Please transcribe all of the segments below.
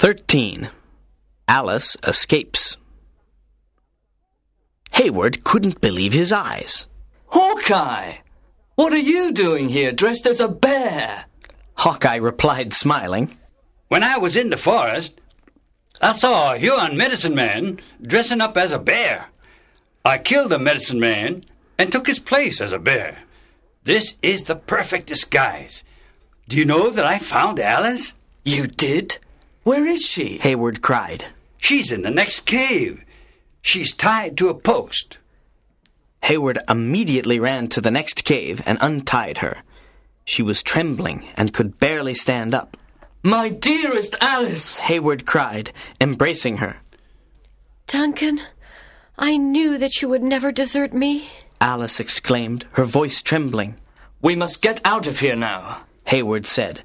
13. Alice escapes. Heyward couldn't believe his eyes. Hawkeye! What are you doing here dressed as a bear? Hawkeye replied, smiling. When I was in the forest, I saw a Huron medicine man dressing up as a bear. I killed the medicine man and took his place as a bear. This is the perfect disguise. Do you know that I found Alice? You did? Where is she? Heyward cried. She's in the next cave. She's tied to a post. Heyward immediately ran to the next cave and untied her. She was trembling and could barely stand up. My dearest Alice! Heyward cried, embracing her. Duncan, I knew that you would never desert me. Alice exclaimed, her voice trembling. We must get out of here now, Heyward said.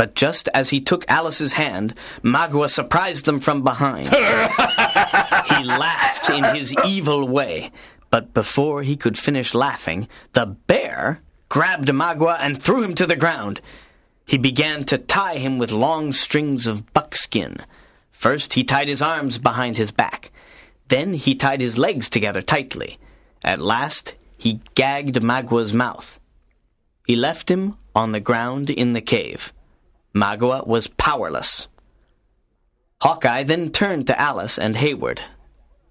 But just as he took Alice's hand, Magua surprised them from behind. he laughed in his evil way, but before he could finish laughing, the bear grabbed Magua and threw him to the ground. He began to tie him with long strings of buckskin. First, he tied his arms behind his back. Then he tied his legs together tightly. At last, he gagged Magua's mouth. He left him on the ground in the cave. Magua was powerless. Hawkeye then turned to Alice and Heyward.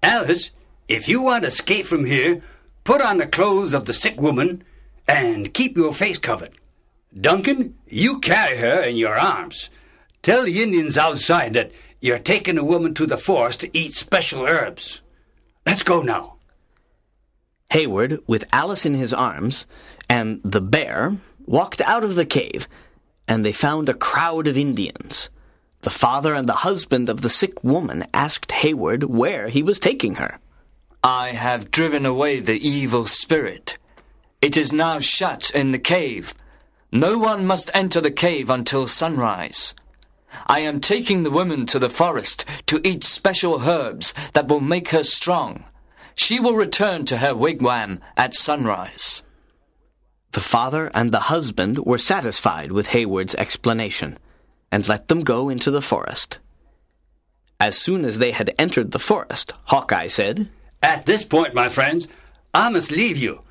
Alice, if you want to escape from here, put on the clothes of the sick woman and keep your face covered. Duncan, you carry her in your arms. Tell the Indians outside that you're taking a woman to the forest to eat special herbs. Let's go now. Heyward, with Alice in his arms, and the bear, walked out of the cave, and they found a crowd of Indians. The father and the husband of the sick woman asked Heyward where he was taking her. I have driven away the evil spirit. It is now shut in the cave. No one must enter the cave until sunrise. I am taking the woman to the forest to eat special herbs that will make her strong. She will return to her wigwam at sunrise. The father and the husband were satisfied with Heyward's explanation, and let them go into the forest. As soon as they had entered the forest, Hawkeye said, At this point, my friends, I must leave you.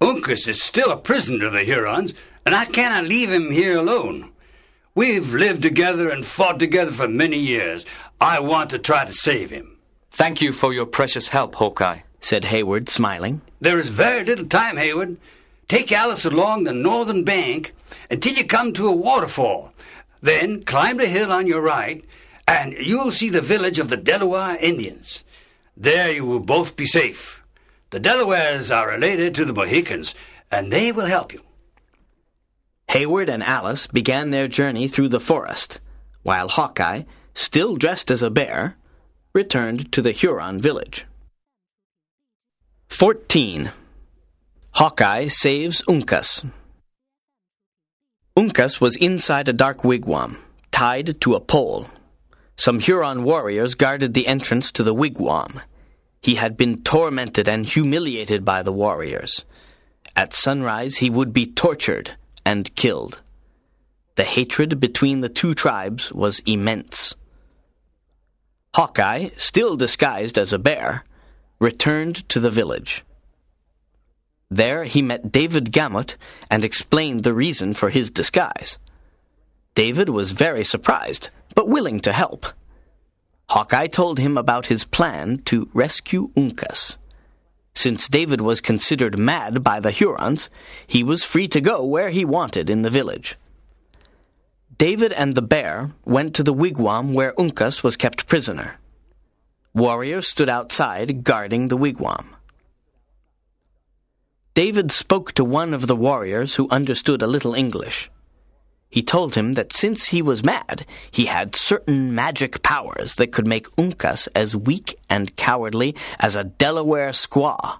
Uncas is still a prisoner of the Hurons, and I cannot leave him here alone. We've lived together and fought together for many years. I want to try to save him. Thank you for your precious help, Hawkeye, said Heyward, smiling. There is very little time, Heyward. Take Alice along the northern bank until you come to a waterfall. Then climb the hill on your right, and you'll see the village of the Delaware Indians. There you will both be safe. The Delawares are related to the Mohicans, and they will help you. Heyward and Alice began their journey through the forest, while Hawkeye, still dressed as a bear, returned to the Huron village. 14. Hawkeye saves Uncas. Uncas was inside a dark wigwam, tied to a pole. Some Huron warriors guarded the entrance to the wigwam. He had been tormented and humiliated by the warriors. At sunrise, he would be tortured and killed. The hatred between the two tribes was immense. Hawkeye, still disguised as a bear, returned to the village. There he met David Gamut and explained the reason for his disguise. David was very surprised, but willing to help. Hawkeye told him about his plan to rescue Uncas. Since David was considered mad by the Hurons, he was free to go where he wanted in the village. David and the bear went to the wigwam where Uncas was kept prisoner. Warriors stood outside guarding the wigwam. David spoke to one of the warriors who understood a little English. He told him that since he was mad, he had certain magic powers that could make Uncas as weak and cowardly as a Delaware squaw.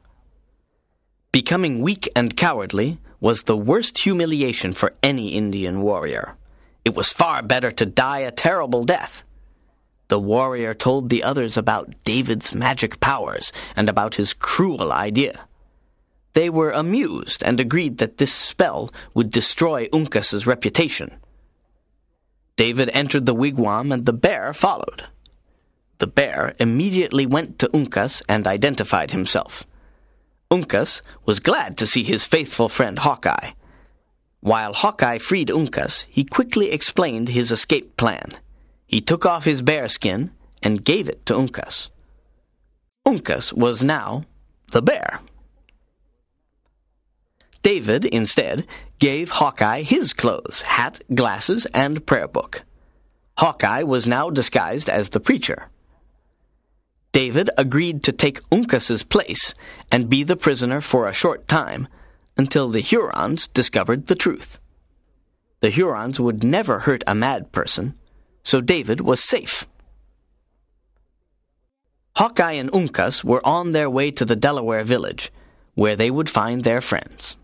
Becoming weak and cowardly was the worst humiliation for any Indian warrior. It was far better to die a terrible death. The warrior told the others about David's magic powers and about his cruel idea. They were amused and agreed that this spell would destroy Uncas's reputation. David entered the wigwam and the bear followed. The bear immediately went to Uncas and identified himself. Uncas was glad to see his faithful friend Hawkeye. While Hawkeye freed Uncas, he quickly explained his escape plan. He took off his bear skin and gave it to Uncas. Uncas was now the bear. David, instead, gave Hawkeye his clothes, hat, glasses, and prayer book. Hawkeye was now disguised as the preacher. David agreed to take Uncas's place and be the prisoner for a short time until the Hurons discovered the truth. The Hurons would never hurt a mad person, so David was safe. Hawkeye and Uncas were on their way to the Delaware village, where they would find their friends.